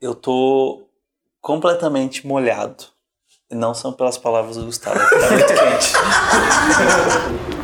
Eu tô completamente molhado. E não são pelas palavras do Gustavo, tá muito quente.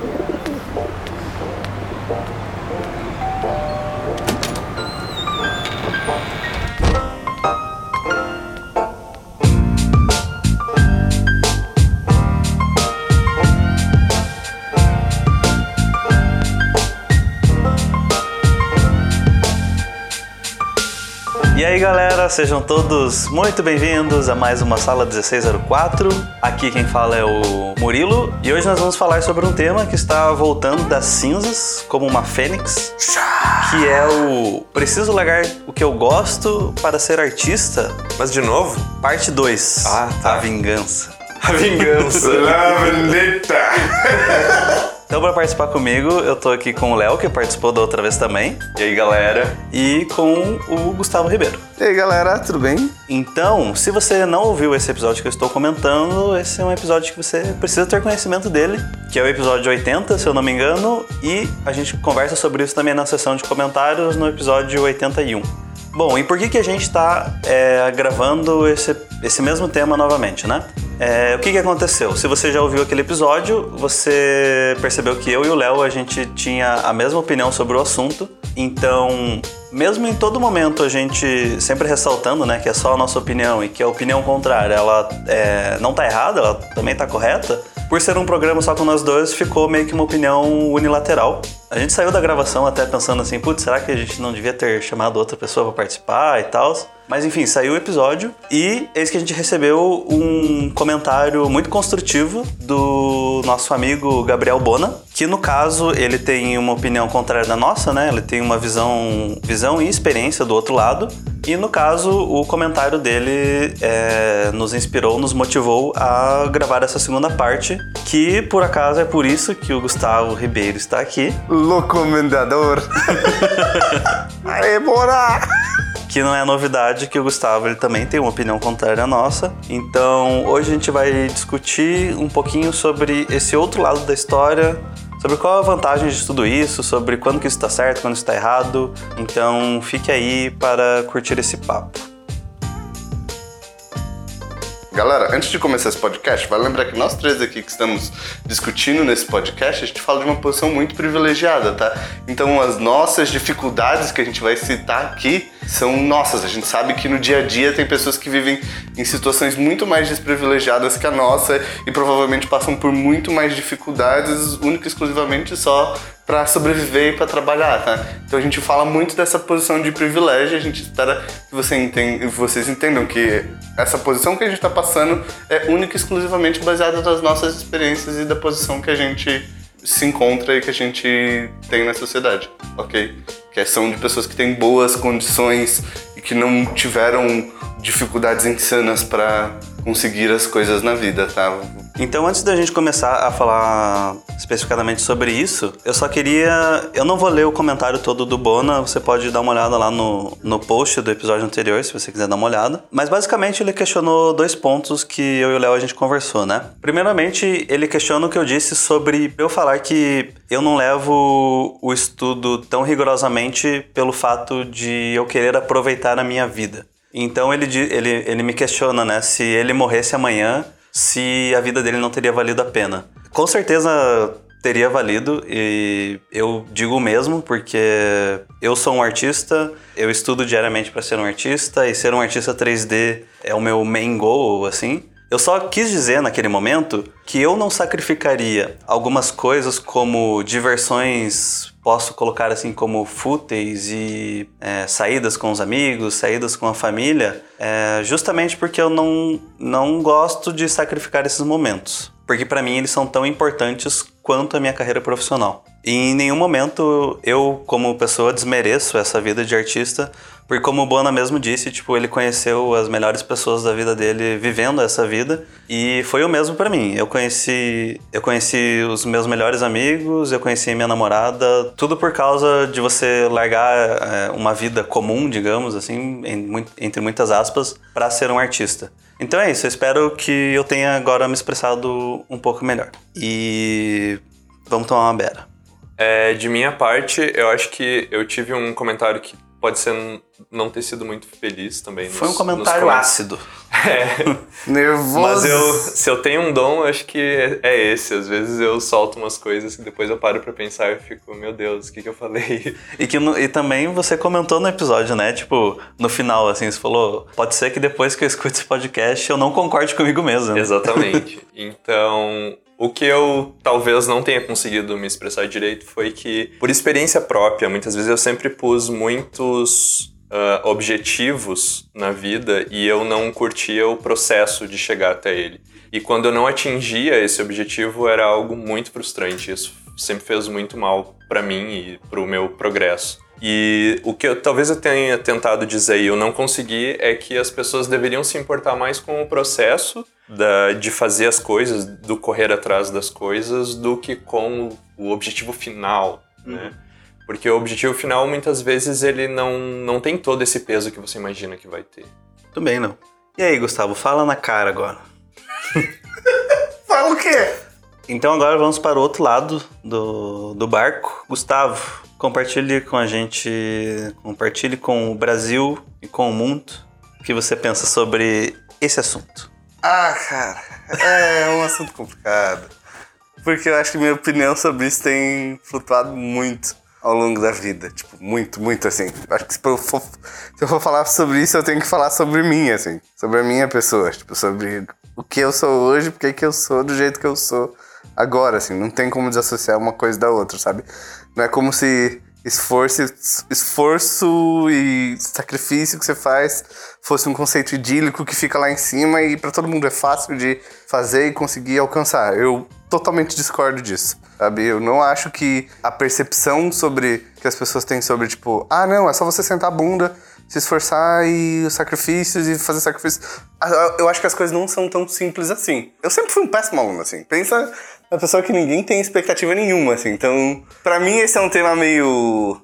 sejam todos muito bem-vindos a mais uma Sala 1604. Aqui quem fala é o Murilo e hoje nós vamos falar sobre um tema que está voltando das cinzas como uma fênix, que é o Preciso largar o que eu gosto para ser artista. Mas de novo? Parte 2. Ah, tá. A vingança. A vingança. La vendetta! Então, para participar comigo, eu tô aqui com o Léo, que participou da outra vez também, e aí, galera? e com o Gustavo Ribeiro. E aí galera, tudo bem? Então, se você não ouviu esse episódio que eu estou comentando, esse é um episódio que você precisa ter conhecimento dele, que é o episódio 80, se eu não me engano, e a gente conversa sobre isso também na sessão de comentários no episódio 81. Bom, e por que, que a gente está gravando esse, esse mesmo tema novamente, né? É, o que, que aconteceu? Se você já ouviu aquele episódio, você percebeu que eu e o Léo a gente tinha a mesma opinião sobre o assunto. Então, mesmo em todo momento a gente sempre ressaltando, né, que é só a nossa opinião e que a opinião contrária ela é, não tá errada, ela também tá correta. Por ser um programa só com nós dois, ficou meio que uma opinião unilateral. A gente saiu da gravação até pensando assim, putz, será que a gente não devia ter chamado outra pessoa para participar e tal? Mas enfim, saiu o episódio e eis que a gente recebeu um comentário muito construtivo do nosso amigo Gabriel Bona, que no caso ele tem uma opinião contrária da nossa, né? Ele tem uma visão, visão e experiência do outro lado. E no caso, o comentário dele é, nos inspirou, nos motivou a gravar essa segunda parte, que por acaso é por isso que o Gustavo Ribeiro está aqui. Locomendador. Bora! que não é novidade que o Gustavo ele também tem uma opinião contrária à nossa. Então, hoje a gente vai discutir um pouquinho sobre esse outro lado da história, sobre qual a vantagem de tudo isso, sobre quando que isso está certo, quando isso está errado. Então, fique aí para curtir esse papo. Galera, antes de começar esse podcast, vale lembrar que nós três aqui que estamos discutindo nesse podcast, a gente fala de uma posição muito privilegiada, tá? Então as nossas dificuldades que a gente vai citar aqui são nossas. A gente sabe que no dia a dia tem pessoas que vivem em situações muito mais desprivilegiadas que a nossa e provavelmente passam por muito mais dificuldades, única e exclusivamente só para sobreviver e para trabalhar, tá? Então a gente fala muito dessa posição de privilégio, a gente espera que você entenda, vocês entendam que essa posição que a gente está passando é única e exclusivamente baseada nas nossas experiências e da posição que a gente se encontra e que a gente tem na sociedade, ok? Que são de pessoas que têm boas condições e que não tiveram dificuldades insanas para conseguir as coisas na vida, tá? Então, antes da gente começar a falar especificamente sobre isso, eu só queria. Eu não vou ler o comentário todo do Bona, você pode dar uma olhada lá no, no post do episódio anterior, se você quiser dar uma olhada. Mas basicamente ele questionou dois pontos que eu e o Léo a gente conversou, né? Primeiramente, ele questiona o que eu disse sobre eu falar que eu não levo o estudo tão rigorosamente pelo fato de eu querer aproveitar a minha vida. Então ele, ele, ele me questiona, né? Se ele morresse amanhã, se a vida dele não teria valido a pena. Com certeza teria valido e eu digo mesmo porque eu sou um artista, eu estudo diariamente para ser um artista e ser um artista 3D é o meu main goal, assim. Eu só quis dizer naquele momento que eu não sacrificaria algumas coisas como diversões, posso colocar assim como fúteis e é, saídas com os amigos, saídas com a família, é, justamente porque eu não, não gosto de sacrificar esses momentos. Porque para mim eles são tão importantes quanto a minha carreira profissional. E em nenhum momento eu, como pessoa, desmereço essa vida de artista, porque como o Bona mesmo disse, tipo, ele conheceu as melhores pessoas da vida dele vivendo essa vida, e foi o mesmo para mim. Eu conheci, eu conheci os meus melhores amigos, eu conheci minha namorada, tudo por causa de você largar é, uma vida comum, digamos assim, em, entre muitas aspas, para ser um artista. Então é isso, eu espero que eu tenha agora me expressado um pouco melhor. E vamos tomar uma beira. É, de minha parte, eu acho que eu tive um comentário que pode ser não ter sido muito feliz também. Foi um nos- comentário nos comen- ácido. É, Nervoso. mas eu, se eu tenho um dom, acho que é, é esse. Às vezes eu solto umas coisas que depois eu paro pra pensar e fico, meu Deus, o que, que eu falei? E, que no- e também você comentou no episódio, né? Tipo, no final, assim, você falou: pode ser que depois que eu escute esse podcast eu não concorde comigo mesmo. Exatamente. Então, o que eu talvez não tenha conseguido me expressar direito foi que, por experiência própria, muitas vezes eu sempre pus muitos ah, objetivos na vida e eu não curtia o processo de chegar até ele. E quando eu não atingia esse objetivo, era algo muito frustrante. Isso sempre fez muito mal pra mim e pro meu progresso. E o que eu, talvez eu tenha tentado dizer e eu não consegui é que as pessoas deveriam se importar mais com o processo da, de fazer as coisas, do correr atrás das coisas, do que com o objetivo final, né? Porque o objetivo final, muitas vezes, ele não, não tem todo esse peso que você imagina que vai ter. Tudo bem, não. E aí, Gustavo, fala na cara agora. Fala o quê? Então agora vamos para o outro lado do, do barco. Gustavo, compartilhe com a gente, compartilhe com o Brasil e com o mundo o que você pensa sobre esse assunto. Ah, cara, é um assunto complicado. Porque eu acho que minha opinião sobre isso tem flutuado muito ao longo da vida. Tipo, muito, muito assim. Acho que se eu, for, se eu for falar sobre isso, eu tenho que falar sobre mim, assim. Sobre a minha pessoa. Tipo, sobre o que eu sou hoje, porque que eu sou do jeito que eu sou agora, assim. Não tem como desassociar uma coisa da outra, sabe? Não é como se esforço, esforço e sacrifício que você faz fosse um conceito idílico que fica lá em cima e para todo mundo é fácil de fazer e conseguir alcançar. Eu totalmente discordo disso, sabe? Eu não acho que a percepção sobre que as pessoas têm sobre tipo, ah, não, é só você sentar a bunda, se esforçar e os sacrifícios e fazer sacrifícios. Ah, Eu acho que as coisas não são tão simples assim. Eu sempre fui um péssimo aluno, assim. Pensa na pessoa que ninguém tem expectativa nenhuma, assim. Então, para mim esse é um tema meio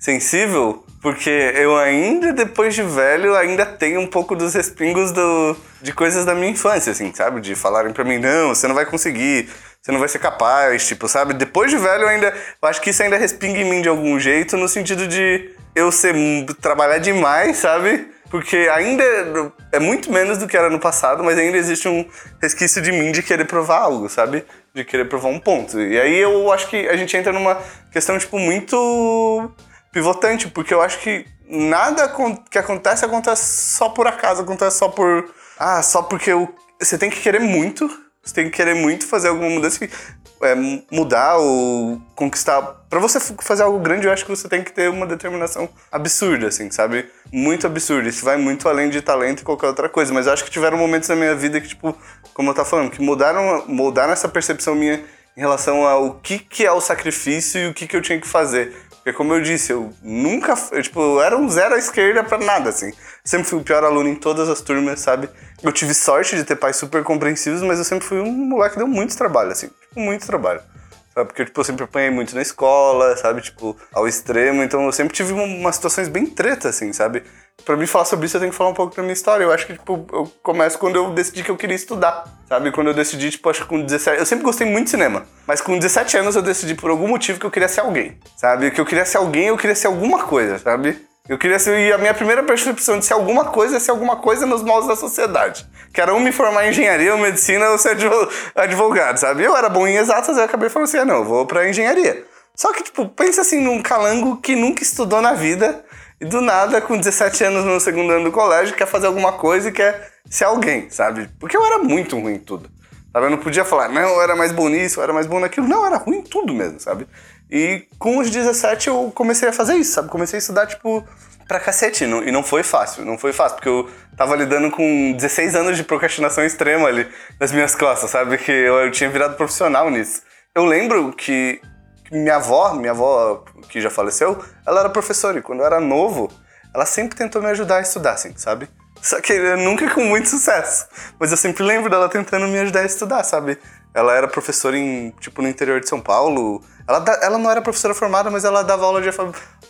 sensível, porque eu ainda, depois de velho, ainda tenho um pouco dos respingos do, de coisas da minha infância, assim, sabe? De falarem pra mim, não, você não vai conseguir, você não vai ser capaz, tipo, sabe? Depois de velho, eu ainda. Eu acho que isso ainda respinga em mim de algum jeito, no sentido de eu ser. trabalhar demais, sabe? Porque ainda é muito menos do que era no passado, mas ainda existe um resquício de mim de querer provar algo, sabe? De querer provar um ponto. E aí eu acho que a gente entra numa questão, tipo, muito pivotante, porque eu acho que nada que acontece acontece só por acaso, acontece só por. Ah, só porque eu, você tem que querer muito, você tem que querer muito fazer alguma mudança, é, mudar ou conquistar. Pra você fazer algo grande, eu acho que você tem que ter uma determinação absurda, assim, sabe? Muito absurda. Isso vai muito além de talento e qualquer outra coisa. Mas eu acho que tiveram momentos na minha vida que, tipo, como eu tava falando, que mudaram, moldaram essa percepção minha em relação ao que, que é o sacrifício e o que, que eu tinha que fazer. Porque como eu disse, eu nunca, eu, tipo, eu era um zero à esquerda pra nada, assim. Sempre fui o pior aluno em todas as turmas, sabe? Eu tive sorte de ter pais super compreensivos, mas eu sempre fui um moleque que deu muito trabalho, assim. Tipo, muito trabalho. Sabe? Porque tipo, eu sempre apanhei muito na escola, sabe? Tipo, ao extremo. Então eu sempre tive uma- umas situações bem treta, assim, sabe? Pra mim falar sobre isso, eu tenho que falar um pouco da minha história. Eu acho que, tipo, eu começo quando eu decidi que eu queria estudar, sabe? Quando eu decidi, tipo, acho que com 17... Eu sempre gostei muito de cinema. Mas com 17 anos eu decidi, por algum motivo, que eu queria ser alguém, sabe? Que eu queria ser alguém, eu queria ser alguma coisa, sabe? Eu queria ser... E a minha primeira percepção de ser alguma coisa é ser alguma coisa nos moldes da sociedade. Que era um me formar em engenharia ou medicina ou ser advo- advogado, sabe? Eu era bom em exatas, eu acabei falando assim, ah, não, eu vou pra engenharia. Só que, tipo, pensa assim num calango que nunca estudou na vida e do nada, com 17 anos no segundo ano do colégio, quer fazer alguma coisa e quer ser alguém, sabe? Porque eu era muito ruim em tudo. Sabe? Eu não podia falar, não, eu era mais bom nisso, eu era mais bom naquilo. Não, eu era ruim em tudo mesmo, sabe? E com os 17 eu comecei a fazer isso, sabe? Comecei a estudar, tipo, pra cacete. E não- foi fácil, não foi fácil, porque eu tava lidando com 16 anos de procrastinação extrema ali nas minhas costas, sabe? Que eu, eu tinha virado profissional nisso. Eu lembro que minha avó, minha avó que já faleceu, ela era professora e quando eu era novo, ela sempre tentou me ajudar a estudar, assim, sabe? Só que nunca com muito sucesso. Mas eu sempre lembro dela tentando me ajudar a estudar, sabe? Ela era professora em, tipo, no interior de São Paulo. Ela, da- ela não era professora formada, mas ela dava aula de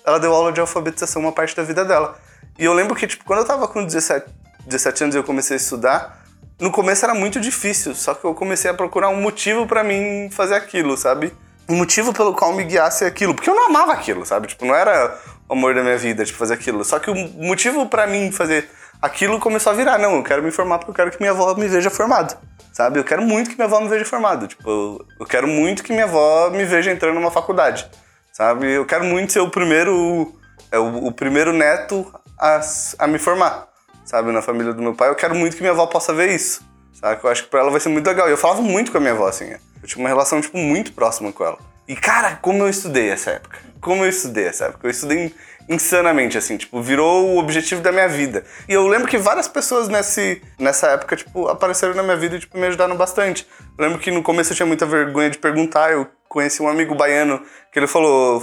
ela deu aula de alfabetização uma parte da vida dela. E eu lembro que, tipo, quando eu tava com 17, 17 anos e eu comecei a estudar, no começo era muito difícil, só que eu comecei a procurar um motivo pra mim fazer aquilo, sabe? Um motivo pelo qual me guiasse aquilo, porque eu não amava aquilo, sabe? Tipo, não era o amor da minha vida, tipo, fazer aquilo. Só que o motivo pra mim fazer aquilo começou a virar, não, eu quero me formar porque eu quero que minha avó me veja formado. Sabe? Eu quero muito que minha avó me veja formado. Tipo, eu- eu quero muito que minha avó me veja entrando numa faculdade. Sabe? Eu quero muito ser o primeiro é o, o primeiro neto a, a me formar. Sabe? Na família do meu pai. Eu quero muito que minha avó possa ver isso. Sabe? Eu acho que pra ela vai ser muito legal. E eu falava muito com a minha avó, assim. Eu tinha uma relação, tipo, muito próxima com ela. E, cara, como eu estudei essa época. Como eu estudei essa época. Eu estudei insanamente, assim, tipo, virou o objetivo da minha vida. E eu lembro que várias pessoas nesse, nessa época, tipo, apareceram na minha vida e, tipo, me ajudaram bastante. Eu lembro que no começo eu tinha muita vergonha de perguntar, eu conheci um amigo baiano que ele falou,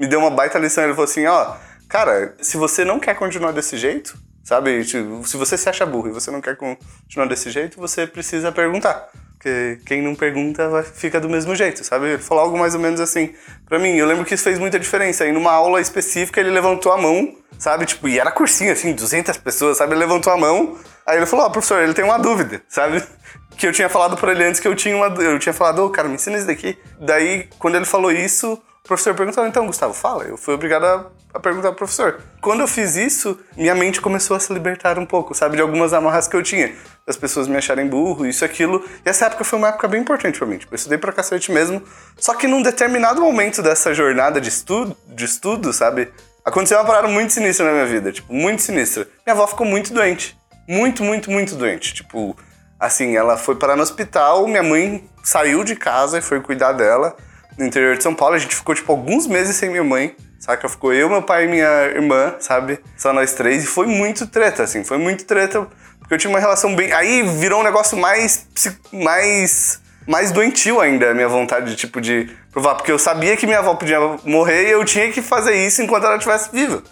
me deu uma baita lição, ele falou assim, ó, cara, se você não quer continuar desse jeito, sabe, tipo, se você se acha burro e você não quer continuar desse jeito, você precisa perguntar. Porque quem não pergunta vai, fica do mesmo jeito, sabe? Ele falou algo mais ou menos assim pra mim. Eu lembro que isso fez muita diferença. E numa aula específica ele levantou a mão, sabe? Tipo, e era cursinho, assim, 200 pessoas, sabe? Ele levantou a mão. Aí ele falou: Ó, professor, ele tem uma dúvida, sabe? Que eu tinha falado pra ele antes que eu tinha uma. Eu tinha falado, ô, cara, me ensina isso daqui. Daí, quando ele falou isso, o professor perguntou: então, Gustavo, fala. Eu fui obrigado a, a perguntar pro professor. Quando eu fiz isso, minha mente começou a se libertar um pouco, sabe? De algumas amarras que eu tinha. As pessoas me acharem burro, isso, aquilo. E essa época foi uma época bem importante pra mim. Tipo, eu estudei pra cacete mesmo. Só que num determinado momento dessa jornada de estudo, de estudo sabe? Aconteceu uma parada muito sinistra na minha vida. Tipo, muito sinistra. Minha avó ficou muito doente. Muito, muito, muito doente. Tipo, assim, ela foi parar no hospital, minha mãe saiu de casa e foi cuidar dela no interior de São Paulo. A gente ficou, tipo, alguns meses sem minha mãe, saca? Ficou eu, meu pai e minha irmã, sabe? Só nós três. E foi muito treta, assim, foi muito treta. Porque eu tinha uma relação bem. Aí virou um negócio mais. mais. mais doentio ainda, a minha vontade, de, tipo, de provar. Porque eu sabia que minha avó podia morrer e eu tinha que fazer isso enquanto ela estivesse viva.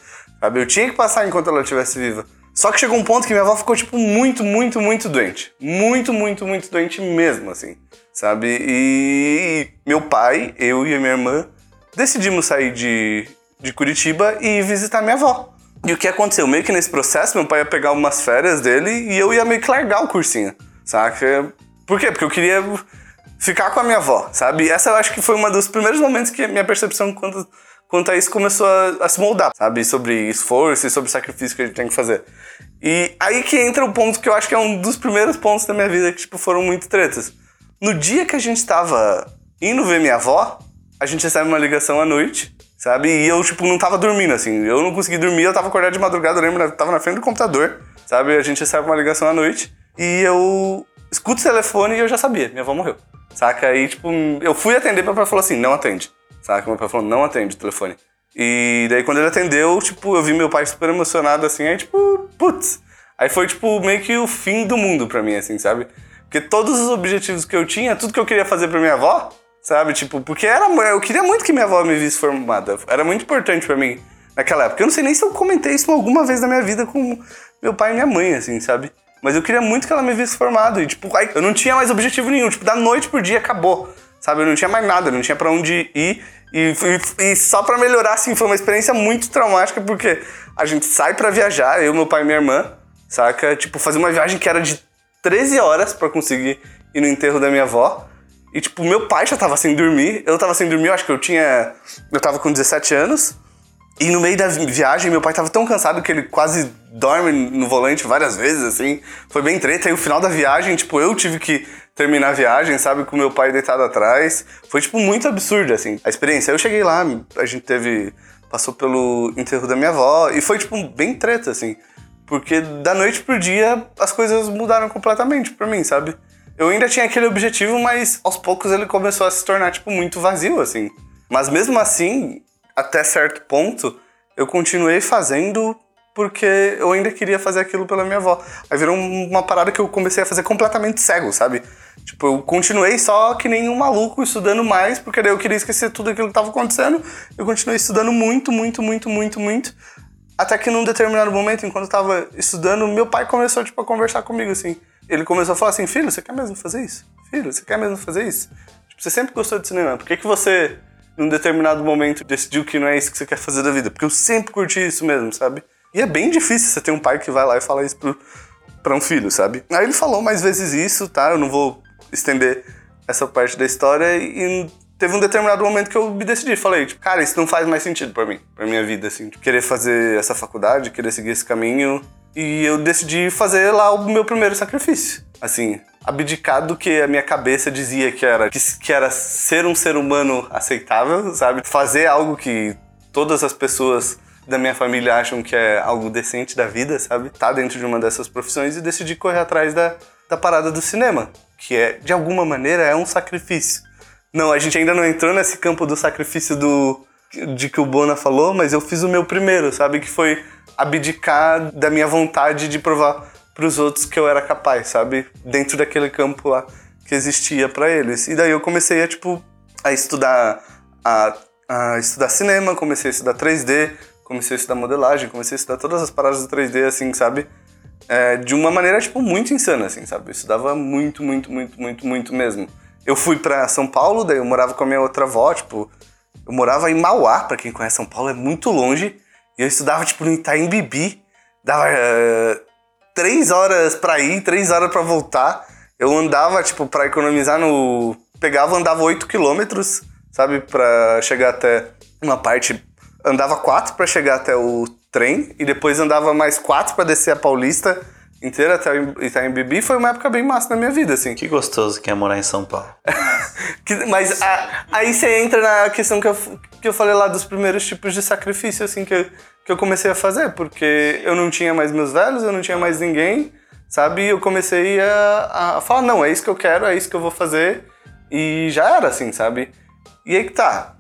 Sabe? Eu tinha que passar enquanto ela estivesse viva. Só que chegou um ponto que minha avó ficou, tipo, muito, muito, muito doente. Muito, muito, muito doente mesmo, assim. Sabe? E meu pai, eu e a minha irmã decidimos sair de, de Curitiba e visitar minha avó. E o que aconteceu? Meio que nesse processo, meu pai ia pegar umas férias dele e eu ia meio que largar o cursinho, saca? Por quê? Porque eu queria ficar com a minha avó, sabe? Essa eu acho que foi um dos primeiros momentos que a minha percepção quanto, quanto a isso começou a, a se moldar, sabe? Sobre esforço e sobre sacrifício que a gente tem que fazer. E aí que entra o ponto que eu acho que é um dos primeiros pontos da minha vida que, tipo, foram muito tretas. No dia que a gente tava indo ver minha avó, a gente recebe uma ligação à noite, sabe? E eu, tipo, não tava dormindo, assim. Eu não consegui dormir, eu tava acordado de madrugada, eu lembro, eu tava na frente do computador, sabe? A gente recebe uma ligação à noite e eu escuto o telefone e eu já sabia, minha avó morreu. Saca? Aí, tipo, eu fui atender, meu pai falou assim, não atende. Saca? Meu pai falou, não atende o telefone. E daí quando ele atendeu, tipo, eu vi meu pai super emocionado, assim, aí, tipo, putz. Aí foi, tipo, meio que o fim do mundo pra mim, assim, sabe? Porque todos os objetivos que eu tinha, tudo que eu queria fazer pra minha avó, sabe? Tipo, porque era, eu queria muito que minha avó me visse formada. Era muito importante pra mim naquela época. Eu não sei nem se eu comentei isso alguma vez na minha vida com meu pai e minha mãe, assim, sabe? Mas eu queria muito que ela me visse formado. E, tipo, aí eu não tinha mais objetivo nenhum. Tipo, da noite pro dia acabou. Sabe? Eu não tinha mais nada, não tinha pra onde ir. E, e, e só pra melhorar, assim, foi uma experiência muito traumática, porque a gente sai pra viajar, eu, meu pai e minha irmã, saca? Tipo, fazer uma viagem que era de 13 horas pra conseguir ir no enterro da minha avó. E, tipo, meu pai já tava sem dormir. Eu tava sem dormir, eu acho que eu tinha. Eu tava com 17 anos. E no meio da vi- viagem, meu pai tava tão cansado que ele quase dorme no volante várias vezes, assim. Foi bem treta. E o final da viagem, tipo, eu tive que terminar a viagem, sabe? Com meu pai deitado atrás. Foi, tipo, muito absurdo, assim, a experiência. Eu cheguei lá, a gente teve. Passou pelo enterro da minha avó. E foi, tipo, bem treta, assim. Porque da noite pro dia, as coisas mudaram completamente pra mim, sabe? Eu ainda tinha aquele objetivo, mas aos poucos ele começou a se tornar, tipo, muito vazio, assim. Mas mesmo assim, até certo ponto, eu continuei fazendo porque eu ainda queria fazer aquilo pela minha avó. Aí virou um- uma parada que eu comecei a fazer completamente cego, sabe? Tipo, eu continuei só que nem um maluco estudando mais, porque daí eu queria esquecer tudo aquilo que tava acontecendo. Eu continuei estudando muito, muito, muito, muito, muito. Até que num determinado momento, enquanto eu tava estudando, meu pai começou, tipo, a conversar comigo, assim. Ele começou a falar assim, filho, você quer mesmo fazer isso? Filho, você quer mesmo fazer isso? Tipo, você sempre gostou de cinema, por que que você, num determinado momento, decidiu que não é isso que você quer fazer da vida? Porque eu sempre curti isso mesmo, sabe? E é bem difícil você ter um pai que vai lá e fala isso pro, pra um filho, sabe? Aí ele falou mais vezes isso, tá? Eu não vou estender essa parte da história e teve um determinado momento que eu me decidi. Falei, tipo, cara, isso não faz mais sentido pra mim, pra minha vida, assim. Tipo, querer fazer essa faculdade, querer seguir esse caminho. E eu decidi fazer lá o meu primeiro sacrifício. Assim, abdicar do que a minha cabeça dizia que era, que, que era ser um ser humano aceitável, sabe? Fazer algo que todas as pessoas da minha família acham que é algo decente da vida, sabe? Tá dentro de uma dessas profissões e decidi correr atrás da, da parada do cinema, que é, de alguma maneira, é um sacrifício. Não, a gente ainda não entrou nesse campo do sacrifício do de que o Bona falou, mas eu fiz o meu primeiro, sabe? Que foi abdicar da minha vontade de provar para os outros que eu era capaz, sabe? Dentro daquele campo lá que existia para eles. E daí eu comecei a tipo a estudar a, a estudar cinema, comecei a estudar 3D, comecei a estudar modelagem, comecei a estudar todas as paradas do 3D assim, sabe? É, de uma maneira tipo muito insana assim, sabe? Eu estudava muito, muito, muito, muito, muito mesmo. Eu fui para São Paulo, daí eu morava com a minha outra avó, tipo, eu morava em Mauá, para quem conhece São Paulo, é muito longe. E eu estudava, tipo, no Itaim Bibi. Dava uh, três horas para ir, três horas para voltar. Eu andava, tipo, para economizar no. Pegava, andava 8 quilômetros, sabe, para chegar até uma parte. Andava quatro para chegar até o trem e depois andava mais quatro para descer a Paulista inteira até Itaim Bibi. Foi uma época bem massa na minha vida, assim. Que gostoso que é morar em São Paulo. que, mas a, aí você entra na questão que eu, que eu falei lá dos primeiros tipos de sacrifício, assim, que eu, que eu comecei a fazer, porque eu não tinha mais meus velhos, eu não tinha mais ninguém, sabe? E eu comecei a, a falar, não, é isso que eu quero, é isso que eu vou fazer, e já era assim, sabe? E aí que tá,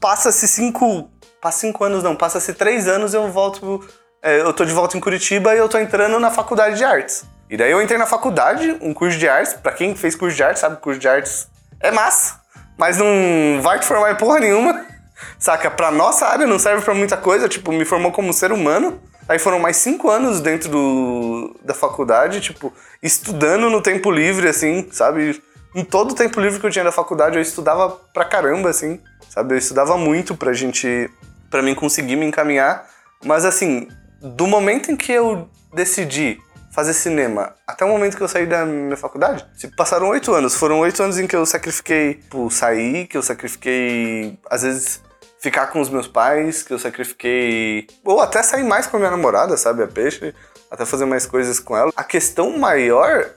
passa-se cinco, passa cinco anos não, passa-se três anos eu volto, é, eu tô de volta em Curitiba e eu tô entrando na faculdade de artes. E daí eu entrei na faculdade, um curso de artes, para quem fez curso de artes sabe, curso de artes é massa, mas não vai te formar em porra nenhuma. Saca? Pra nossa área não serve para muita coisa, tipo, me formou como ser humano. Aí foram mais cinco anos dentro do, da faculdade, tipo, estudando no tempo livre, assim, sabe? Em todo o tempo livre que eu tinha da faculdade, eu estudava pra caramba, assim, sabe? Eu estudava muito pra gente, pra mim conseguir me encaminhar. Mas, assim, do momento em que eu decidi fazer cinema até o momento que eu saí da minha faculdade, se passaram oito anos. Foram oito anos em que eu sacrifiquei, por sair, que eu sacrifiquei, às vezes, ficar com os meus pais, que eu sacrifiquei. Ou até sair mais com a minha namorada, sabe? A peixe, até fazer mais coisas com ela. A questão maior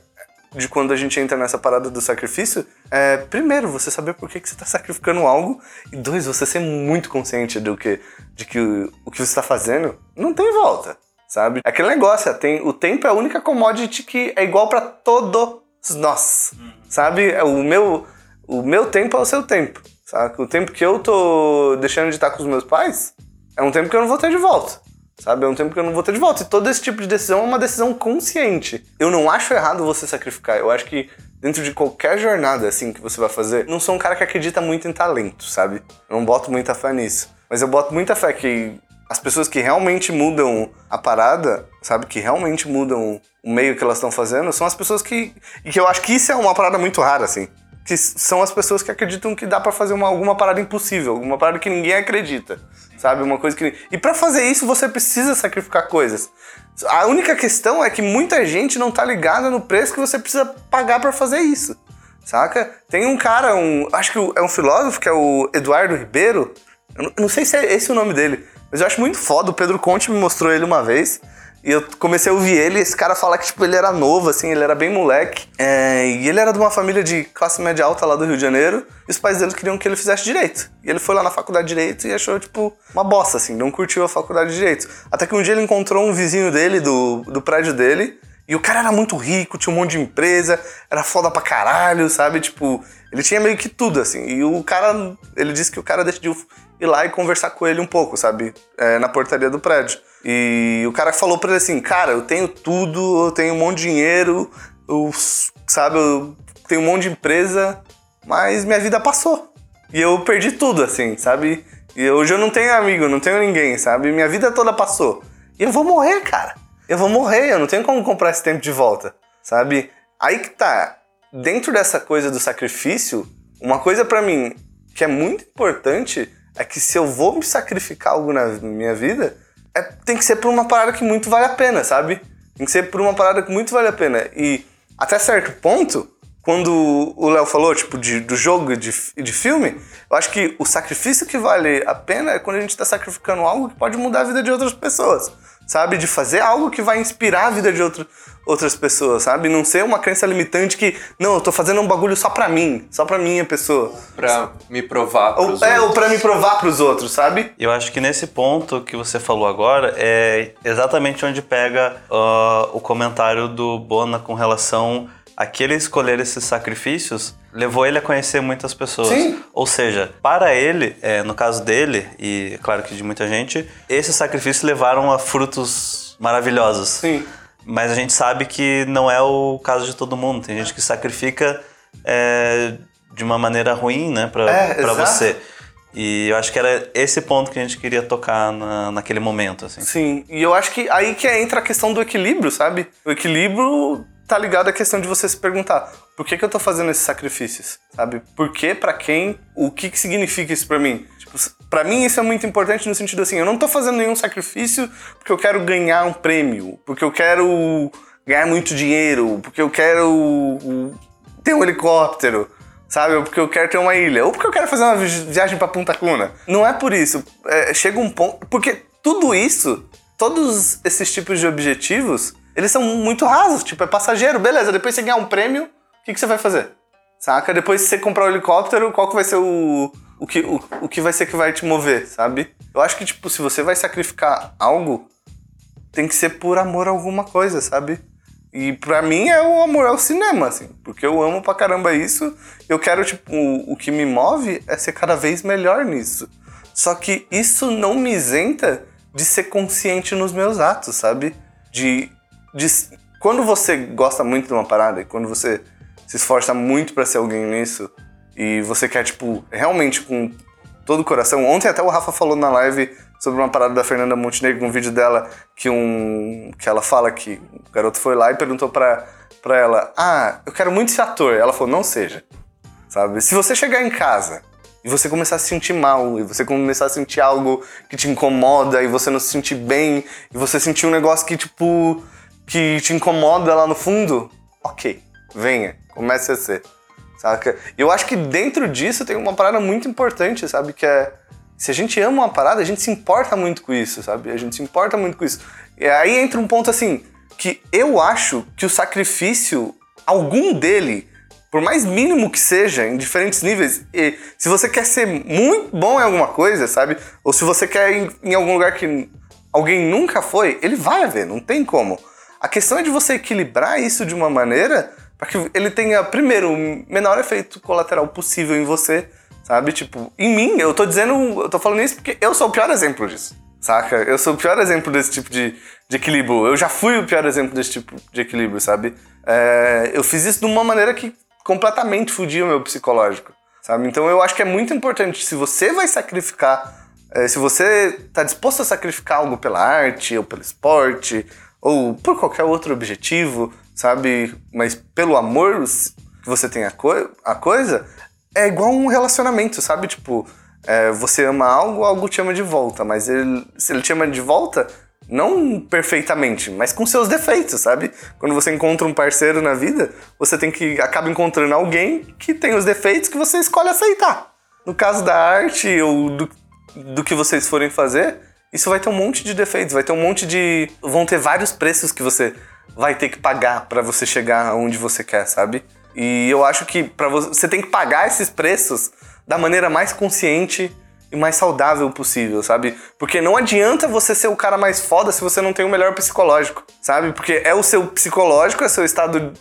de quando a gente entra nessa parada do sacrifício é, primeiro, você saber por que, que você está sacrificando algo, e dois, você ser muito consciente do que, de que o, o que você está fazendo não tem volta, sabe? É aquele negócio, tem, o tempo é a única commodity que é igual para todos nós, sabe? É, o meu, o meu tempo é o seu tempo. Sabe? O tempo que eu tô deixando de estar com os meus pais é um tempo que eu não vou ter de volta. Sabe? É um tempo que eu não vou ter de volta. E todo esse tipo de decisão é uma decisão consciente. Eu não acho errado você sacrificar. Eu acho que dentro de qualquer jornada assim que você vai fazer, não sou um cara que acredita muito em talento, sabe? Eu não boto muita fé nisso. Mas eu boto muita fé que as pessoas que realmente mudam a parada, sabe? Que realmente mudam o meio que elas estão fazendo, são as pessoas que. E que eu acho que isso é uma parada muito rara, assim que são as pessoas que acreditam que dá para fazer uma, alguma parada impossível, alguma parada que ninguém acredita, sabe? Uma coisa que e para fazer isso você precisa sacrificar coisas. A única questão é que muita gente não tá ligada no preço que você precisa pagar para fazer isso, saca? Tem um cara, um, acho que é um filósofo que é o Eduardo Ribeiro. Eu não sei se é esse o nome dele, mas eu acho muito foda. O Pedro Conte me mostrou ele uma vez. E eu comecei a ouvir ele, esse cara fala que, tipo, ele era novo, assim, ele era bem moleque. É, e ele era de uma família de classe média alta lá do Rio de Janeiro. E os pais dele queriam que ele fizesse direito. E ele foi lá na faculdade de direito e achou, tipo, uma bosta, assim, não curtiu a faculdade de direito. Até que um dia ele encontrou um vizinho dele, do, do prédio dele. E o cara era muito rico, tinha um monte de empresa, era foda pra caralho, sabe? Tipo, ele tinha meio que tudo, assim. E o cara, ele disse que o cara decidiu ir lá e conversar com ele um pouco, sabe? É, na portaria do prédio. E o cara falou pra ele assim: Cara, eu tenho tudo, eu tenho um monte de dinheiro, eu, sabe, eu tenho um monte de empresa, mas minha vida passou. E eu perdi tudo, assim, sabe? E hoje eu não tenho amigo, não tenho ninguém, sabe? Minha vida toda passou. E eu vou morrer, cara. Eu vou morrer, eu não tenho como comprar esse tempo de volta, sabe? Aí que tá. Dentro dessa coisa do sacrifício, uma coisa para mim que é muito importante é que se eu vou me sacrificar algo na minha vida, é, tem que ser por uma parada que muito vale a pena, sabe? Tem que ser por uma parada que muito vale a pena. E até certo ponto, quando o Léo falou, tipo, de, do jogo e de, de filme, eu acho que o sacrifício que vale a pena é quando a gente tá sacrificando algo que pode mudar a vida de outras pessoas. Sabe? De fazer algo que vai inspirar a vida de outro, outras pessoas, sabe? Não ser uma crença limitante que, não, eu tô fazendo um bagulho só pra mim, só pra minha pessoa. Pra me provar pros Ou, é, ou outros. pra me provar pros outros, sabe? Eu acho que nesse ponto que você falou agora é exatamente onde pega ah, o comentário do Bona com relação a que ele escolher esses sacrifícios levou ele a conhecer muitas pessoas. Sim. Ou seja, para ele, é, no caso dele, e é claro que de muita gente, esses sacrifícios levaram a frutos maravilhosos. Sim. Mas a gente sabe que não é o caso de todo mundo. Tem gente que sacrifica é, de uma maneira ruim, né, pra, É, pra você. E eu acho que era esse ponto que a gente queria tocar na, naquele momento, assim. Sim, e eu acho que aí que entra a questão do equilíbrio, sabe? O equilíbrio tá ligado à questão de você se perguntar por que, que eu tô fazendo esses sacrifícios, sabe? Por que, pra quem, o que, que significa isso pra mim? Tipo, pra mim isso é muito importante no sentido assim, eu não tô fazendo nenhum sacrifício porque eu quero ganhar um prêmio, porque eu quero ganhar muito dinheiro, porque eu quero ter um helicóptero, sabe? Ou porque eu quero ter uma ilha, ou porque eu quero fazer uma vi- viagem pra Punta Cana. Não é por isso. É, chega um ponto. Porque tudo isso, todos esses tipos de objetivos, eles são muito rasos. Tipo, é passageiro, beleza. Depois você ganhar um prêmio, o que, que você vai fazer? Saca? Depois você comprar o helicóptero, qual que vai ser o. O que, o, o que vai ser que vai te mover, sabe? Eu acho que, tipo, se você vai sacrificar algo, tem que ser por amor a alguma coisa, sabe? E pra mim é o amor ao cinema, assim. Porque eu amo pra caramba isso. Eu quero, tipo, o, o que me move é ser cada vez melhor nisso. Só que isso não me isenta de ser consciente nos meus atos, sabe? De. de quando você gosta muito de uma parada e quando você se esforça muito pra ser alguém nisso e você quer, tipo, realmente com todo o coração. Ontem até o Rafa falou na live sobre uma parada da Fernanda Montenegro, um vídeo dela que um que ela fala que o garoto foi lá e perguntou pra, pra ela: "Ah, eu quero muito ser ator". Ela falou: "Não seja". Sabe? Se você chegar em casa e você começar a se sentir mal, e você começar a sentir algo que te incomoda, e você não se sentir bem, e você sentir um negócio que, tipo, que te incomoda lá no fundo, ok, venha, comece a ser. Saca? Eu acho que dentro disso tem uma parada muito importante, sabe? Que é. Se a gente ama uma parada, a gente se importa muito com isso, sabe? A gente se importa muito com isso. E aí entra um ponto assim, que eu acho que o sacrifício, algum dele, por mais mínimo que seja, em diferentes níveis, e se você quer ser muito bom em alguma coisa, sabe? Ou se você quer ir em algum lugar que alguém nunca foi, ele vai haver, não tem como. A questão é de você equilibrar isso de uma maneira para que ele tenha, primeiro, o menor efeito colateral possível em você, sabe? Tipo, em mim, eu tô dizendo, eu tô falando isso porque eu sou o pior exemplo disso, saca? Eu sou o pior exemplo desse tipo de, de equilíbrio. Eu já fui o pior exemplo desse tipo de equilíbrio, sabe? É, eu fiz isso de uma maneira que completamente fudia o meu psicológico, sabe? Então eu acho que é muito importante, se você vai sacrificar, é, se você tá disposto a sacrificar algo pela arte, ou pelo esporte, ou por qualquer outro objetivo, sabe? Mas pelo amor que você tem a, co a coisa, é igual um relacionamento, sabe? Tipo, é, você ama algo, algo te ama de volta, mas ele, se ele te ama de volta, não perfeitamente, mas com seus defeitos, sabe? Quando você encontra um parceiro na vida, você tem que acaba encontrando alguém que tem os defeitos que você escolhe aceitar. No caso da arte ou do, do que vocês forem fazer, isso vai ter um monte de defeitos, vai ter um monte de. vão ter vários preços que você vai ter que pagar para você chegar onde você quer, sabe? E eu acho que para você, você tem que pagar esses preços da maneira mais consciente e mais saudável possível, sabe? Porque não adianta você ser o cara mais foda se você não tem o melhor psicológico, sabe? Porque é o seu psicológico, é seu estado.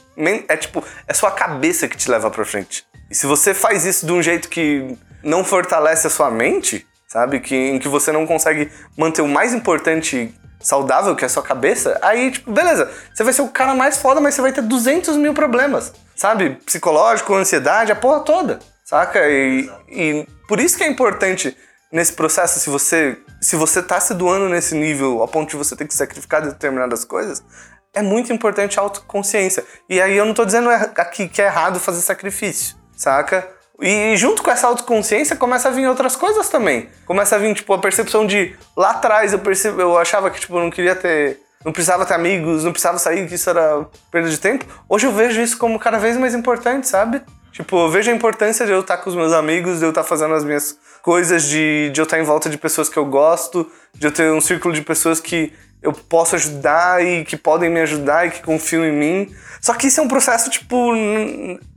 É tipo, é sua cabeça que te leva pra frente. E se você faz isso de um jeito que não fortalece a sua mente, sabe? Que, em que você não consegue manter o mais importante saudável, que é a sua cabeça, aí, tipo, beleza, você vai ser o cara mais foda, mas você vai ter 200 mil problemas, sabe? Psicológico, ansiedade, a porra toda, saca? E, e por isso que é importante nesse processo, se você, se você tá se doando nesse nível, a ponto de você ter que sacrificar determinadas coisas, é muito importante a autoconsciência. E aí eu não tô dizendo é- aqui que é errado fazer sacrifício, saca? E junto com essa autoconsciência começa a vir outras coisas também. Começa a vir, tipo, a percepção de lá atrás eu percebo, eu achava que, tipo, eu não queria ter não precisava ter amigos, não precisava sair, que isso era perda de tempo. Hoje eu vejo isso como cada vez mais importante, sabe? Tipo, eu vejo a importância de eu estar com os meus amigos, de eu estar fazendo as minhas coisas, de, de eu estar em volta de pessoas que eu gosto, de eu ter um círculo de pessoas que eu posso ajudar e que podem me ajudar e que confiam em mim. Só que isso é um processo, tipo,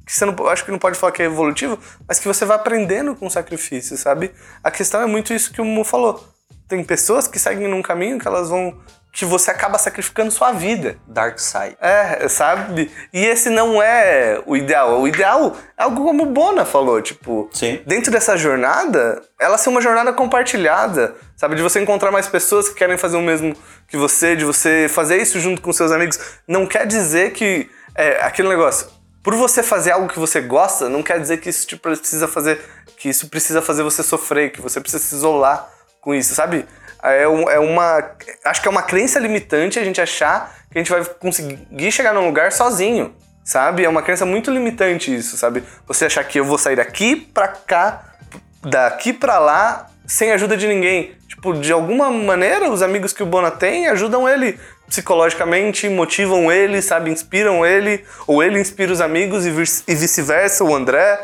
que você não, acho que não pode falar que é evolutivo, mas que você vai aprendendo com sacrifício, sabe? A questão é muito isso que o Mu falou. Tem pessoas que seguem num caminho que elas vão. que você acaba sacrificando sua vida. Dark Side. É, sabe? E esse não é o ideal. O ideal é algo como o Bona falou, tipo, Sim. dentro dessa jornada, ela ser uma jornada compartilhada, sabe? De você encontrar mais pessoas que querem fazer o mesmo que você, de você fazer isso junto com seus amigos. Não quer dizer que é aquele negócio. Por você fazer algo que você gosta, não quer dizer que isso te precisa fazer, que isso precisa fazer você sofrer, que você precisa se isolar com isso, sabe? É, um- é uma. Acho que é uma crença limitante a gente achar que a gente vai conseguir chegar num lugar sozinho, sabe? É uma crença muito limitante isso, sabe? Você achar que eu vou sair daqui pra cá, daqui pra lá, sem ajuda de ninguém. Tipo, de alguma maneira, os amigos que o Bona tem ajudam ele psicologicamente, motivam ele, sabe? Inspiram ele, ou ele inspira os amigos e vice- vice-versa, o André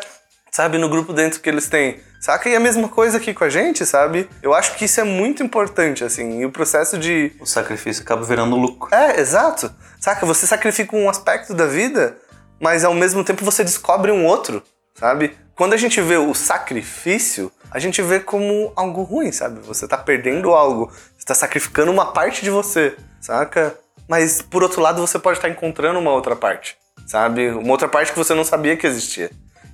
sabe, no grupo dentro que eles têm. Saca? E a mesma coisa aqui com a gente, sabe? Eu acho que isso é muito importante, assim. E o processo de. O sacrifício acaba virando lucro. É, exato. Saca? Você sacrifica um aspecto da vida, mas ao mesmo tempo você descobre um outro, sabe? Quando a gente vê o sacrifício, a gente vê como algo ruim, sabe? Você tá perdendo algo. Você tá sacrificando uma parte de você, saca? Mas por outro lado, você pode estar encontrando uma outra parte, sabe? Uma outra parte que você não sabia que existia.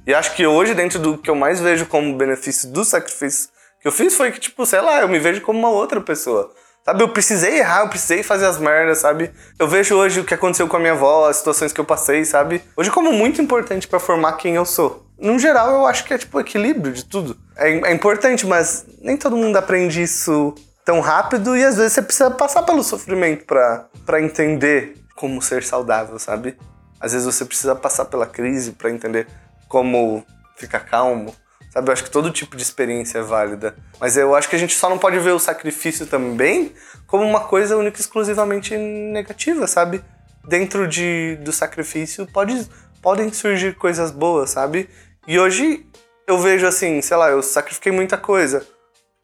E acho que hoje, dentro do que eu mais vejo como benefício do sacrifício que eu fiz, foi que, tipo, sei lá, eu me vejo como uma outra pessoa. Sabe, eu precisei errar, eu precisei fazer as merdas, sabe? Eu vejo hoje o que aconteceu com a minha avó, as situações que eu passei, sabe? Hoje como muito importante pra formar quem eu sou. No geral, eu acho que é tipo o equilíbrio de tudo. É, é importante, mas nem todo mundo aprende isso tão rápido e às vezes você precisa passar pelo sofrimento pra entender como ser saudável, sabe? Às vezes você precisa passar pela crise pra entender como ficar calmo. Sabe, eu acho que todo tipo de experiência é válida. Mas eu acho que a gente só não pode ver o sacrifício também como uma coisa única e exclusivamente negativa, sabe? Dentro de, do sacrifício pode, podem surgir coisas boas, sabe? E hoje eu vejo assim, sei lá, eu sacrifiquei muita coisa.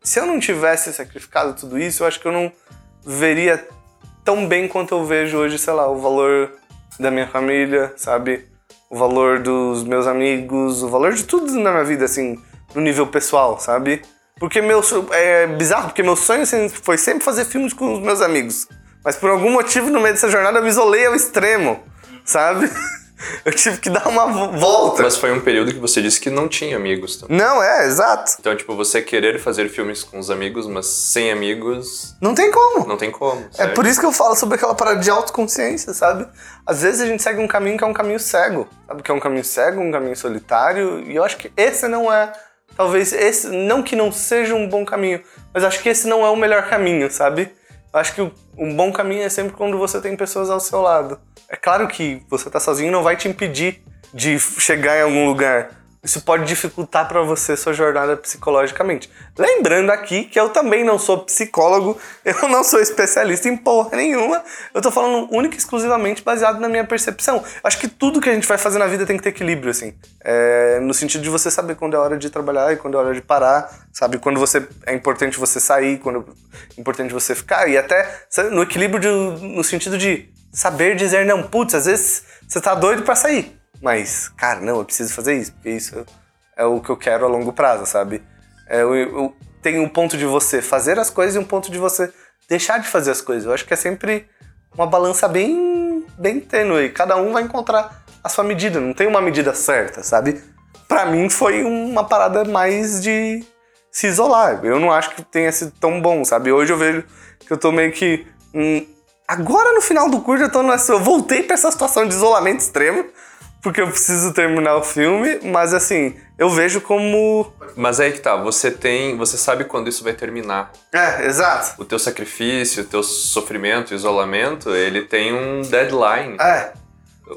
Se eu não tivesse sacrificado tudo isso, eu acho que eu não veria tão bem quanto eu vejo hoje, sei lá, o valor da minha família, sabe? O valor dos meus amigos, o valor de tudo na minha vida, assim, no nível pessoal, sabe? Porque meu é bizarro, porque meu sonho foi sempre fazer filmes com os meus amigos. Mas por algum motivo, no meio dessa jornada, eu me isolei ao extremo, sabe? Eu tive que dar uma vo- volta. Mas foi um período que você disse que não tinha amigos também. Não, é, exato. Então, tipo, você querer fazer filmes com os amigos, mas sem amigos, Não tem como. não tem como. É certo? por isso que eu falo sobre aquela parada de autoconsciência, sabe? Às vezes a gente segue um caminho que é um caminho cego, sabe? Que é um caminho cego, um caminho solitário, e eu acho que esse não é. Talvez esse. Não que não seja um bom caminho, mas acho que esse não é o melhor caminho, sabe? Acho que um bom caminho é sempre quando você tem pessoas ao seu lado. É claro que você tá sozinho não vai te impedir de chegar em algum lugar. Isso pode dificultar para você sua jornada psicologicamente. Lembrando aqui que eu também não sou psicólogo, eu não sou especialista em porra nenhuma. Eu tô falando única e exclusivamente baseado na minha percepção. Acho que tudo que a gente vai fazer na vida tem que ter equilíbrio, assim. É, no sentido de você saber quando é hora de trabalhar e quando é hora de parar, sabe? Quando você é importante você sair, quando é importante você ficar. E até no equilíbrio de- no sentido de saber dizer não. Putz, às vezes você tá doido pra sair. Mas, cara, não, eu preciso fazer isso, porque isso é o que eu quero a longo prazo, sabe? É, eu, eu tenho um ponto de você fazer as coisas e um ponto de você deixar de fazer as coisas. Eu acho que é sempre uma balança bem, bem tênue. Cada um vai encontrar a sua medida, não tem uma medida certa, sabe? Pra mim foi uma parada mais de se isolar. Eu não acho que tenha sido tão bom, sabe? Hoje eu vejo que eu tô meio que. hum, agora no final do curso eu tô nessa. Eu voltei pra essa situação de isolamento extremo, porque eu preciso terminar o filme, mas assim, eu vejo como. Mas aí que tá, você tem. Você sabe quando isso vai terminar. É, exato. O teu sacrifício, o teu sofrimento, o isolamento, ele tem um deadline. É,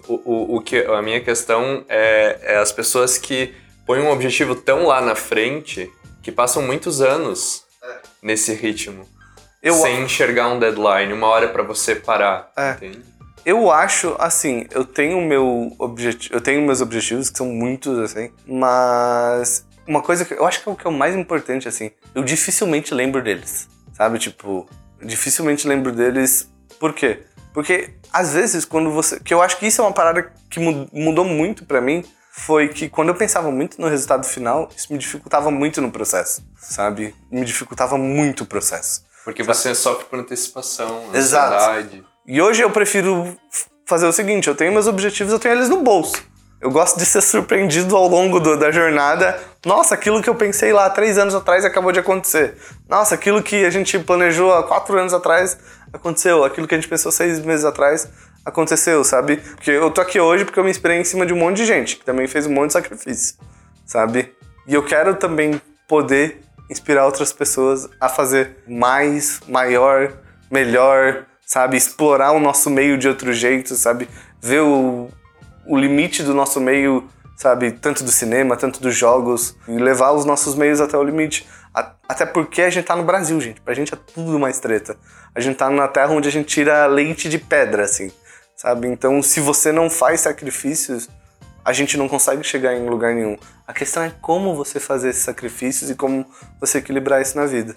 O, o, o que, a minha questão é, é as pessoas que põem um objetivo tão lá na frente que passam muitos anos nesse ritmo. Eu, Sem enxergar um deadline, uma hora pra você parar. É. Entende? Eu acho, assim, eu tenho meu objetivo, eu tenho meus objetivos que são muitos, assim, mas uma coisa que eu acho que é o que é o mais importante, assim, eu dificilmente lembro deles, sabe? Tipo, dificilmente lembro deles. Por quê? Porque às vezes quando você, que eu acho que isso é uma parada que mu- mudou muito pra mim, foi que quando eu pensava muito no resultado final, isso me dificultava muito no processo, sabe? Me dificultava muito o processo. Porque você sofre por antecipação, Exato. E hoje eu prefiro fazer o seguinte: eu tenho meus objetivos, eu tenho eles no bolso. Eu gosto de ser surpreendido ao longo do- da jornada. Nossa, aquilo que eu pensei lá três anos atrás acabou de acontecer. Nossa, aquilo que a gente planejou há quatro anos atrás aconteceu. Aquilo que a gente pensou seis meses atrás aconteceu, sabe? Porque eu tô aqui hoje porque eu me inspirei em cima de um monte de gente que também fez um monte de sacrifício, sabe? E eu quero também poder inspirar outras pessoas a fazer mais, maior, melhor, sabe? Explorar o nosso meio de outro jeito, sabe? Ver o, o limite do nosso meio, sabe? Tanto do cinema, tanto dos jogos, e levar os nossos meios até o limite. Até porque a gente tá no Brasil, gente. Pra gente é tudo mais treta. A gente tá na terra onde a gente tira leite de pedra, assim, sabe? Então, se você não faz sacrifícios, a gente não consegue chegar em lugar nenhum. A questão é como você fazer esses sacrifícios e como você equilibrar isso na vida.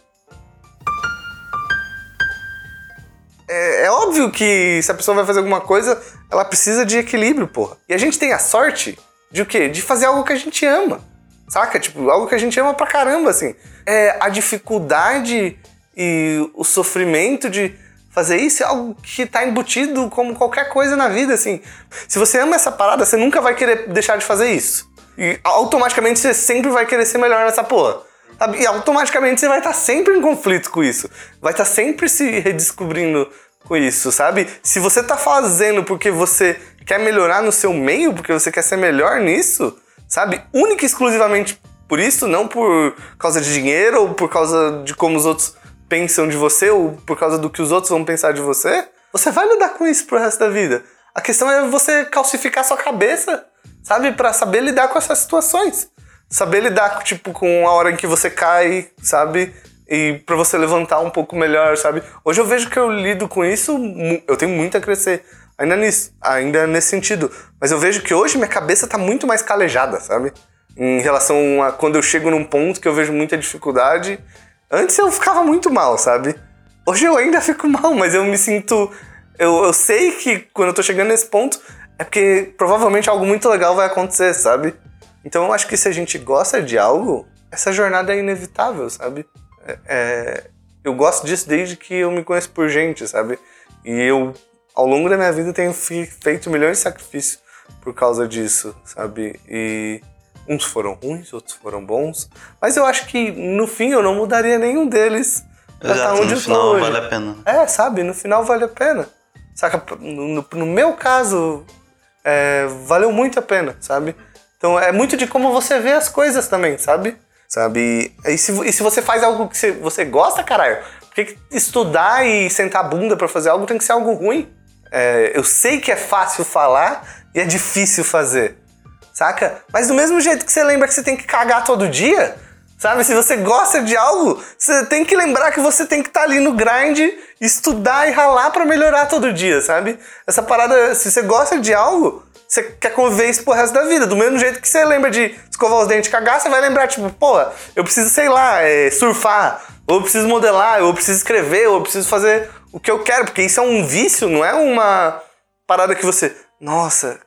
É, é óbvio que se a pessoa vai fazer alguma coisa, ela precisa de equilíbrio, porra. E a gente tem a sorte de o quê? De fazer algo que a gente ama. Saca? Tipo, algo que a gente ama pra caramba, assim. É, a dificuldade e o sofrimento de fazer isso é algo que tá embutido como qualquer coisa na vida, assim. Se você ama essa parada, você nunca vai querer deixar de fazer isso. E automaticamente você sempre vai querer ser melhor nessa porra. Sabe? E automaticamente você vai estar sempre em conflito com isso. Vai estar sempre se redescobrindo com isso, sabe? Se você tá fazendo porque você quer melhorar no seu meio, porque você quer ser melhor nisso, sabe? Única e exclusivamente por isso, não por causa de dinheiro ou por causa de como os outros pensam de você ou por causa do que os outros vão pensar de você, você vai lidar com isso pro resto da vida. A questão é você calcificar sua cabeça, sabe? Pra saber lidar com essas situações. Saber lidar, tipo, com a hora em que você cai, sabe? E pra você levantar um pouco melhor, sabe? Hoje eu vejo que eu lido com isso, eu tenho muito a crescer. Ainda nisso, ainda nesse sentido. Mas eu vejo que hoje minha cabeça tá muito mais calejada, sabe? Em relação a quando eu chego num ponto que eu vejo muita dificuldade. Antes eu ficava muito mal, sabe? Hoje eu ainda fico mal, mas eu me sinto. Eu, eu sei que quando eu tô chegando nesse ponto é porque provavelmente algo muito legal vai acontecer, sabe? Então eu acho que se a gente gosta de algo, essa jornada é inevitável, sabe? É- é, eu gosto disso desde que eu me conheço por gente, sabe? E eu, ao longo da minha vida, tenho feito milhões de sacrifícios por causa disso, sabe? E uns foram ruins, outros foram bons. Mas eu acho que no fim eu não mudaria nenhum deles pra estar Exato, onde no eu final hoje. vale a pena. É, sabe? No final vale a pena. Saca? No, no- no meu caso, é, valeu muito a pena, sabe? Então é muito de como você vê as coisas também, sabe? Sabe? E se, e se você faz algo que você, gosta, caralho, por que estudar e sentar a bunda pra fazer algo tem que ser algo ruim? É, eu sei que é fácil falar e é difícil fazer, saca? Mas do mesmo jeito que você lembra que você tem que cagar todo dia, sabe? Se você gosta de algo, você tem que lembrar que você tem que estar ali no grind, estudar e ralar pra melhorar todo dia, sabe? Essa parada, se você gosta de algo, você quer conviver isso pro resto da vida. Do mesmo jeito que você lembra de escovar os dentes e cagar, você vai lembrar, tipo, porra, eu preciso, sei lá, é, surfar, ou eu preciso modelar, ou eu preciso escrever, ou eu preciso fazer o que eu quero, porque isso é um vício, não é uma parada que você, nossa,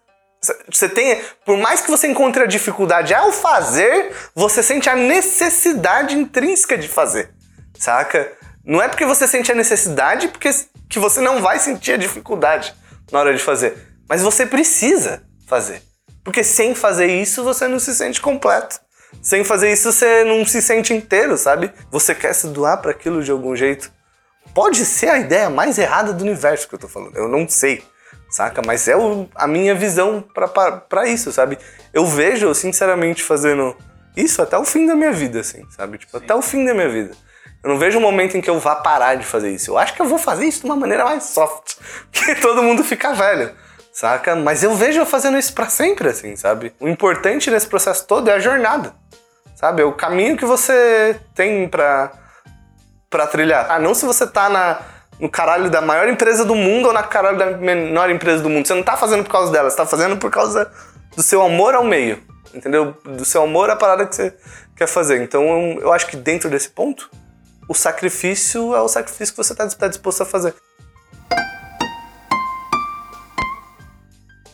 você tem, por mais que você encontre a dificuldade ao fazer, você sente a necessidade intrínseca de fazer, saca? Não é porque você sente a necessidade porque que você não vai sentir a dificuldade na hora de fazer, mas você precisa fazer. Porque sem fazer isso você não se sente completo. Sem fazer isso você não se sente inteiro, sabe? Você quer se doar para aquilo de algum jeito. Pode ser a ideia mais errada do universo que eu tô falando, eu não sei, saca? Mas é o- a minha visão pra isso, sabe? Eu vejo, sinceramente, fazendo isso até o fim da minha vida, assim, sabe? Tipo, até o fim da minha vida. Eu não vejo um momento em que eu vá parar de fazer isso. Eu acho que eu vou fazer isso de uma maneira mais soft, que todo mundo fica velho, saca? Mas eu vejo eu fazendo isso pra sempre, assim, sabe? O importante nesse processo todo é a jornada, sabe? É o caminho que você tem pra pra trilhar. Ah, não se você tá na, no caralho da maior empresa do mundo ou na caralho da menor empresa do mundo. Você não tá fazendo por causa dela, você tá fazendo por causa do seu amor ao meio. Entendeu? Do seu amor à parada que você quer fazer. Então eu acho que dentro desse ponto, o sacrifício é o sacrifício que você tá, tá disposto a fazer.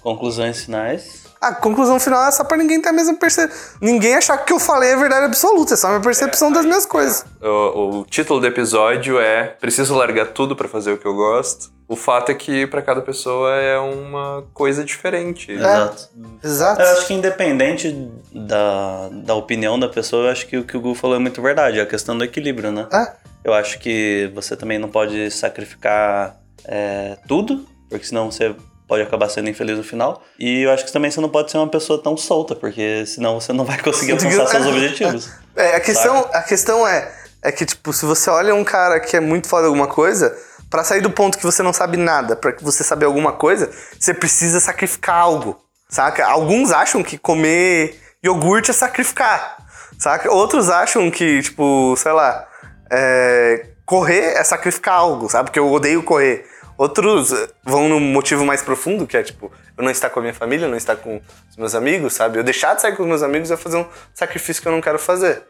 Conclusões finais. A conclusão final é só pra ninguém ter a mesma percepção. Ninguém achar que o que eu falei é verdade absoluta, é só a minha percepção das minhas coisas. O, o título do episódio é Preciso largar tudo pra fazer o que eu gosto. O fato é que pra cada pessoa é uma coisa diferente. Exato. Exato. Eu acho que independente da, da opinião da pessoa, eu acho que o que o Gu falou é muito verdade. É a questão do equilíbrio, né? É. Eu acho que você também não pode sacrificar é, tudo, porque senão você pode acabar sendo infeliz no final. E eu acho que também você não pode ser uma pessoa tão solta, porque senão você não vai conseguir alcançar seus objetivos. É, a questão, a questão é, é que, tipo, se você olha um cara que é muito foda em alguma coisa, pra sair do ponto que você não sabe nada, pra que você saber alguma coisa, você precisa sacrificar algo, saca? Alguns acham que comer iogurte é sacrificar, saca? Outros acham que, tipo, sei lá, é, correr é sacrificar algo, sabe? Porque eu odeio correr. Outros eh, vão no motivo mais profundo, que é tipo, eu não estar com a minha família, não estar com os meus amigos, sabe? Eu deixar de sair com os meus amigos é fazer um sacrifício que eu não quero fazer.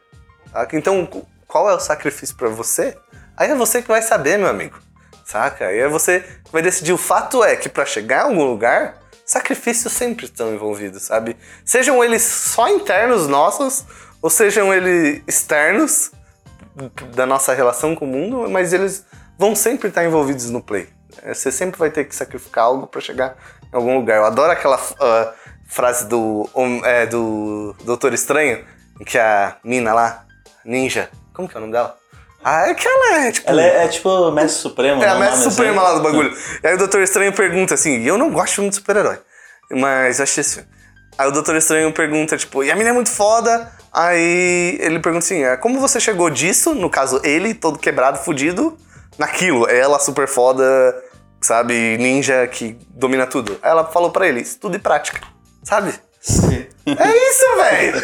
Saca? Então, qual é o sacrifício pra você? Aí é você que vai saber, meu amigo. Saca? Aí é você que vai decidir. O fato é que pra chegar em algum lugar, sacrifícios sempre estão envolvidos, sabe? Sejam eles só internos nossos, ou sejam eles externos da nossa relação com o mundo, mas eles vão sempre estar envolvidos no play. É, Você sempre vai ter que sacrificar algo pra chegar em algum lugar. Eu adoro aquela ah, frase do, hom- é, do Doutor Estranho, em que a mina lá, ninja, como que é o nome dela? Ah, é que ela é, tipo... Ela é, é tipo Mestre Supremo, É né? a mestre suprema lá do bagulho. E aí o Doutor Estranho pergunta assim, e eu não gosto de filme de super-herói, mas eu achei esse filme. Aí o Doutor Estranho pergunta, tipo, e a mina é muito foda. Aí ele pergunta assim, "É, como você chegou disso, no caso ele, todo quebrado, fudido, naquilo? Ela super foda, sabe, ninja que domina tudo. Aí ela falou pra ele, estudo e prática, sabe? É isso, velho!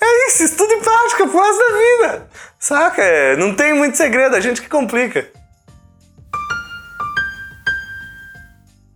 É isso, estudo e prática pro resto da vida! Saca? É, Não tem muito segredo, a gente que complica.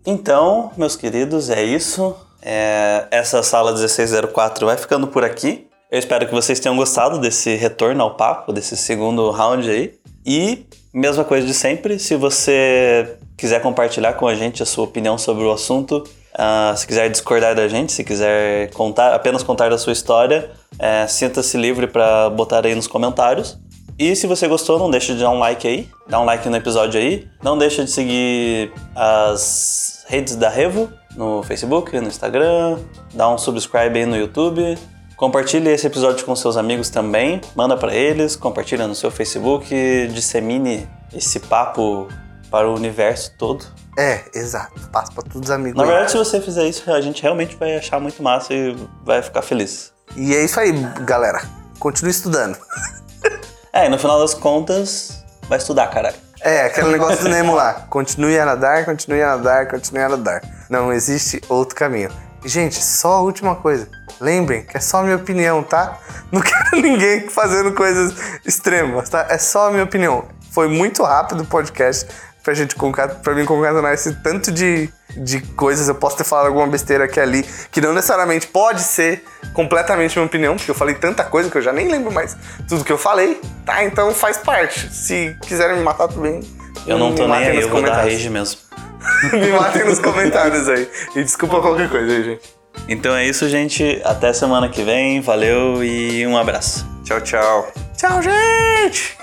Então, meus queridos, é isso. É, essa sala 1604 vai ficando por aqui. Eu espero que vocês tenham gostado desse retorno ao papo, desse segundo round aí. E, mesma coisa de sempre, se você quiser compartilhar com a gente a sua opinião sobre o assunto, ah, se quiser discordar da gente, se quiser contar, apenas contar da sua história, é, sinta-se livre para botar aí nos comentários. E se você gostou, não deixa de dar um like aí, dá um like no episódio aí. Não deixa de seguir as redes da Revo no Facebook, no Instagram, dá um subscribe aí no YouTube. Compartilhe esse episódio com seus amigos também, manda para eles, compartilha no seu Facebook, dissemine esse papo para o universo todo. É, exato. Passa pra todos os amigos. Na verdade, se você fizer isso, a gente realmente vai achar muito massa e vai ficar feliz. E é isso aí, galera. Continue estudando. É, e no final das contas, vai estudar, caralho. É, aquele negócio do Nemo lá. Continue a nadar, continue a nadar, continue a nadar. Não existe outro caminho. Gente, só a última coisa. Lembrem que é só a minha opinião, tá? Não quero ninguém fazendo coisas extremas, tá? É só a minha opinião. Foi muito rápido o podcast pra gente pra mim concatenar esse tanto de, de coisas. Eu posso ter falado alguma besteira aqui ali, que não necessariamente pode ser completamente minha opinião, porque eu falei tanta coisa que eu já nem lembro mais tudo que eu falei, tá? Então faz parte. Se quiserem me matar, tudo bem. Eu não tô nem aí, eu vou dar rage mesmo. Me matem nos comentários aí. E desculpa qualquer coisa aí, gente. Então é isso, gente. Até semana que vem. Valeu e um abraço. Tchau, tchau. Tchau, gente!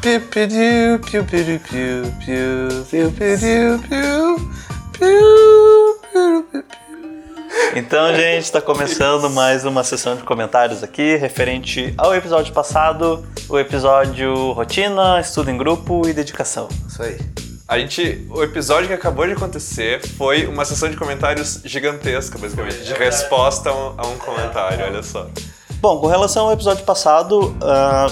Piu-piu-diu, piu-piu-diu, piu, piu-piu-diu, piu, piu, piu-piu-piu. Então, gente, está começando mais uma sessão de comentários aqui, referente ao episódio passado, o episódio rotina, estudo em grupo e dedicação. Isso aí. A gente, o episódio que acabou de acontecer foi uma sessão de comentários gigantesca, basicamente, de resposta a um, a um comentário, olha só. Bom, com relação ao episódio passado, ah,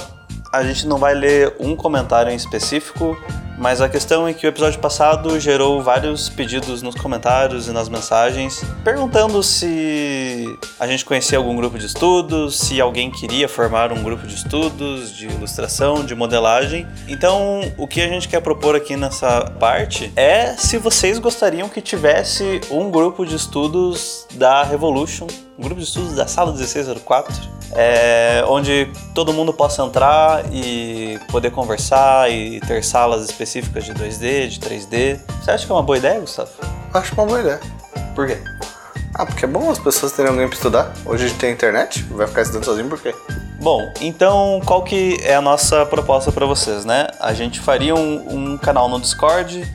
a gente não vai ler um comentário em específico, Mas a questão é que o episódio passado gerou vários pedidos nos comentários e nas mensagens, perguntando se a gente conhecia algum grupo de estudos, se alguém queria formar um grupo de estudos de ilustração, de modelagem. Então, o que a gente quer propor aqui nessa parte é se vocês gostariam que tivesse um grupo de estudos da Revolution, um grupo de estudos da sala 1604, é, onde todo mundo possa entrar e poder conversar e ter salas específicas de 2D, de 3D. Você acha que é uma boa ideia, Gustavo? Acho uma boa ideia. Por quê? Ah, porque é bom as pessoas terem alguém pra estudar. Hoje a gente tem internet, vai ficar estudando sozinho por quê? Bom, então qual que é a nossa proposta para vocês, né? A gente faria um, um canal no Discord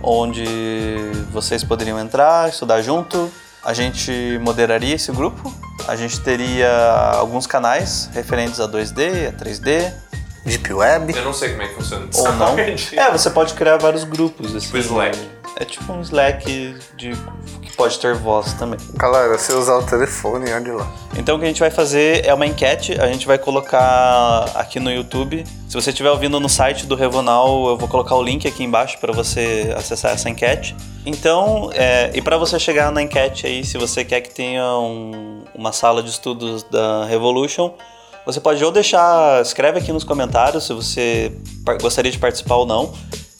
onde vocês poderiam entrar, estudar junto. A gente moderaria esse grupo. A gente teria alguns canais referentes a 2D, a 3D, Deep Web. Eu não sei como é que funciona ou não. É, você pode criar vários grupos. Assim, Tipo Slack. É tipo um Slack de, que pode ter voz também. Galera, se usar o telefone, olha lá. Então o que a gente vai fazer é uma enquete, a gente vai colocar aqui no YouTube. Se você estiver ouvindo no site do Revonal, eu vou colocar o link aqui embaixo para você acessar essa enquete. Então, é, e para você chegar na enquete aí, se você quer que tenha um- uma sala de estudos da Revolution, você pode ou deixar, escreve aqui nos comentários se você gostaria de participar ou não,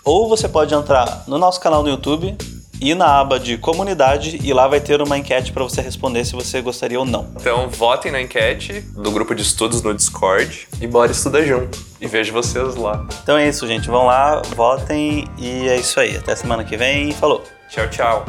ou você pode entrar no nosso canal no YouTube e na aba de comunidade e lá vai ter uma enquete para você responder se você gostaria ou não. Então votem na enquete do grupo de estudos no Discord e bora estudar junto. E vejo vocês lá. Então é isso, gente. Vão lá, votem e é isso aí. Até semana que vem. Falou! Tchau, tchau.